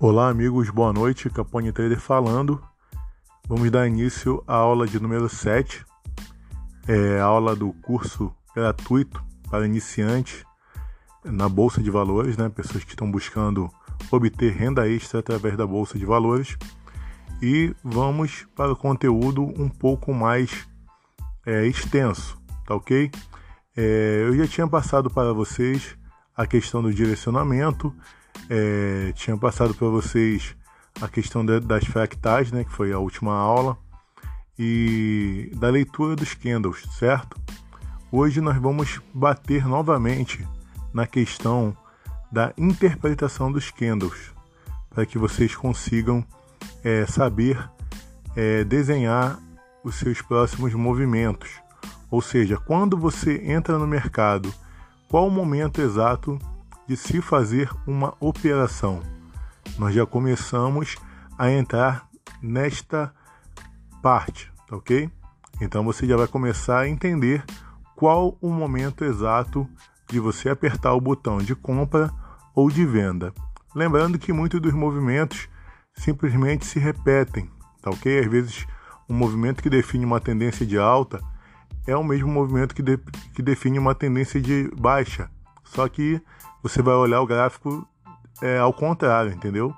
Olá, amigos, boa noite. Capone Trader falando. Vamos dar início à aula de número 7, é a aula do curso gratuito para iniciantes na Bolsa de Valores, né? pessoas que estão buscando obter renda extra através da Bolsa de Valores. E vamos para o conteúdo um pouco mais é, extenso, tá ok? É, eu já tinha passado para vocês a questão do direcionamento é, tinha passado para vocês a questão de, das fractais, né, que foi a última aula, e da leitura dos candles, certo? Hoje nós vamos bater novamente na questão da interpretação dos candles, para que vocês consigam é, saber é, desenhar os seus próximos movimentos. Ou seja, quando você entra no mercado, qual o momento exato de se fazer uma operação. Nós já começamos a entrar nesta parte, tá ok? Então você já vai começar a entender qual o momento exato de você apertar o botão de compra ou de venda. Lembrando que muitos dos movimentos simplesmente se repetem, tá ok? Às vezes um movimento que define uma tendência de alta é o mesmo movimento que, de, que define uma tendência de baixa, só que você vai olhar o gráfico é, ao contrário, entendeu?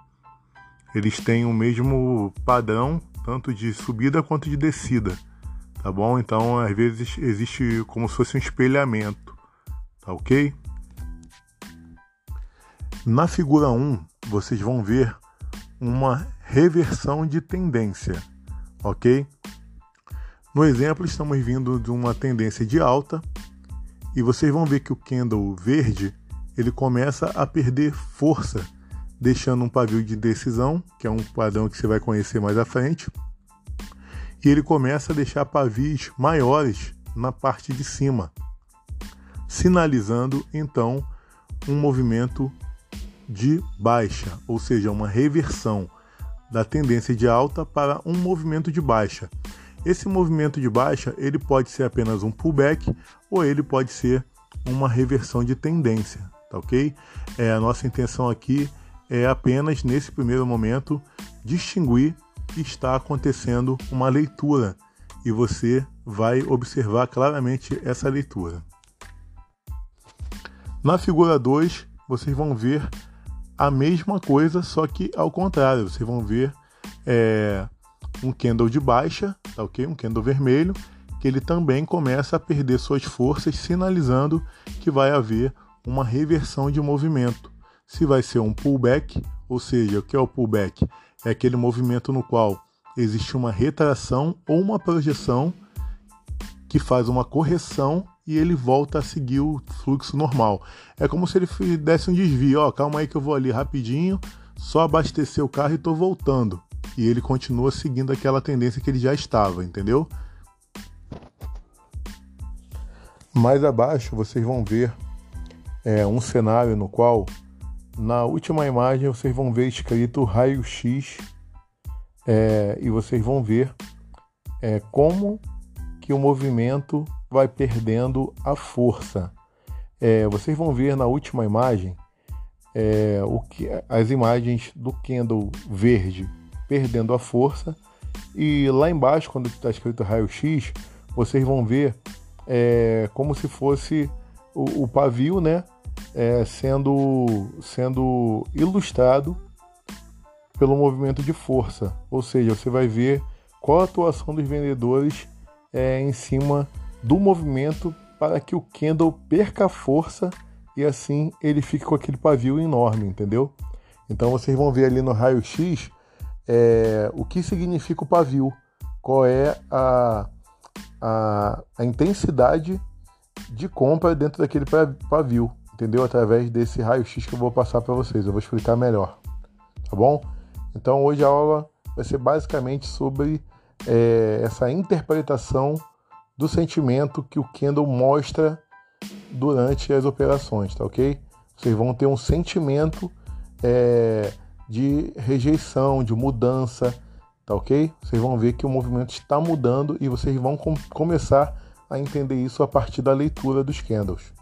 Eles têm o mesmo padrão, tanto de subida quanto de descida, tá bom? Então, às vezes, existe como se fosse um espelhamento, tá ok? Na figura 1, vocês vão ver uma reversão de tendência, ok? No exemplo, estamos vindo de uma tendência de alta e vocês vão ver que o candle verde ele começa a perder força, deixando um pavio de decisão, que é um padrão que você vai conhecer mais à frente, e ele começa a deixar pavios maiores na parte de cima, sinalizando então um movimento de baixa, ou seja, uma reversão da tendência de alta para um movimento de baixa. Esse movimento de baixa ele pode ser apenas um pullback ou ele pode ser uma reversão de tendência tá ok? É, a nossa intenção aqui é apenas, nesse primeiro momento, distinguir que está acontecendo uma leitura e você vai observar claramente essa leitura. Na figura 2, vocês vão ver a mesma coisa, só que ao contrário. Vocês vão ver é, um candle de baixa, tá ok? Um candle vermelho, que ele também começa a perder suas forças, sinalizando que vai haver uma reversão de movimento. Se vai ser um pullback, ou seja, o que é o pullback? É aquele movimento no qual existe uma retração ou uma projeção que faz uma correção e ele volta a seguir o fluxo normal. É como se ele desse um desvio, ó, calma aí que eu vou ali rapidinho, só abastecer o carro e estou voltando. E ele continua seguindo aquela tendência que ele já estava, entendeu? Mais abaixo vocês vão ver é, um cenário no qual, na última imagem, vocês vão ver escrito raio-x é, e vocês vão ver é, como que o movimento vai perdendo a força. É, vocês vão ver na última imagem é, o que, as imagens do candle verde perdendo a força e lá embaixo, quando está escrito raio-x, vocês vão ver é, como se fosse o, o pavio, né, é, sendo, sendo ilustrado pelo movimento de força. Ou seja, você vai ver qual a atuação dos vendedores é, em cima do movimento para que o candle perca força e assim ele fique com aquele pavio enorme, entendeu? Então vocês vão ver ali no raio-x é, o que significa o pavio, qual é a, a, a intensidade de compra dentro daquele pavio, entendeu? Através desse raio-x que eu vou passar para vocês, eu vou explicar melhor, tá bom? Então hoje a aula vai ser basicamente sobre é, essa interpretação do sentimento que o candle mostra durante as operações, tá ok? Vocês vão ter um sentimento é, de rejeição, de mudança, tá ok? Vocês vão ver que o movimento está mudando e vocês vão com começar a entender isso a partir da leitura dos candles.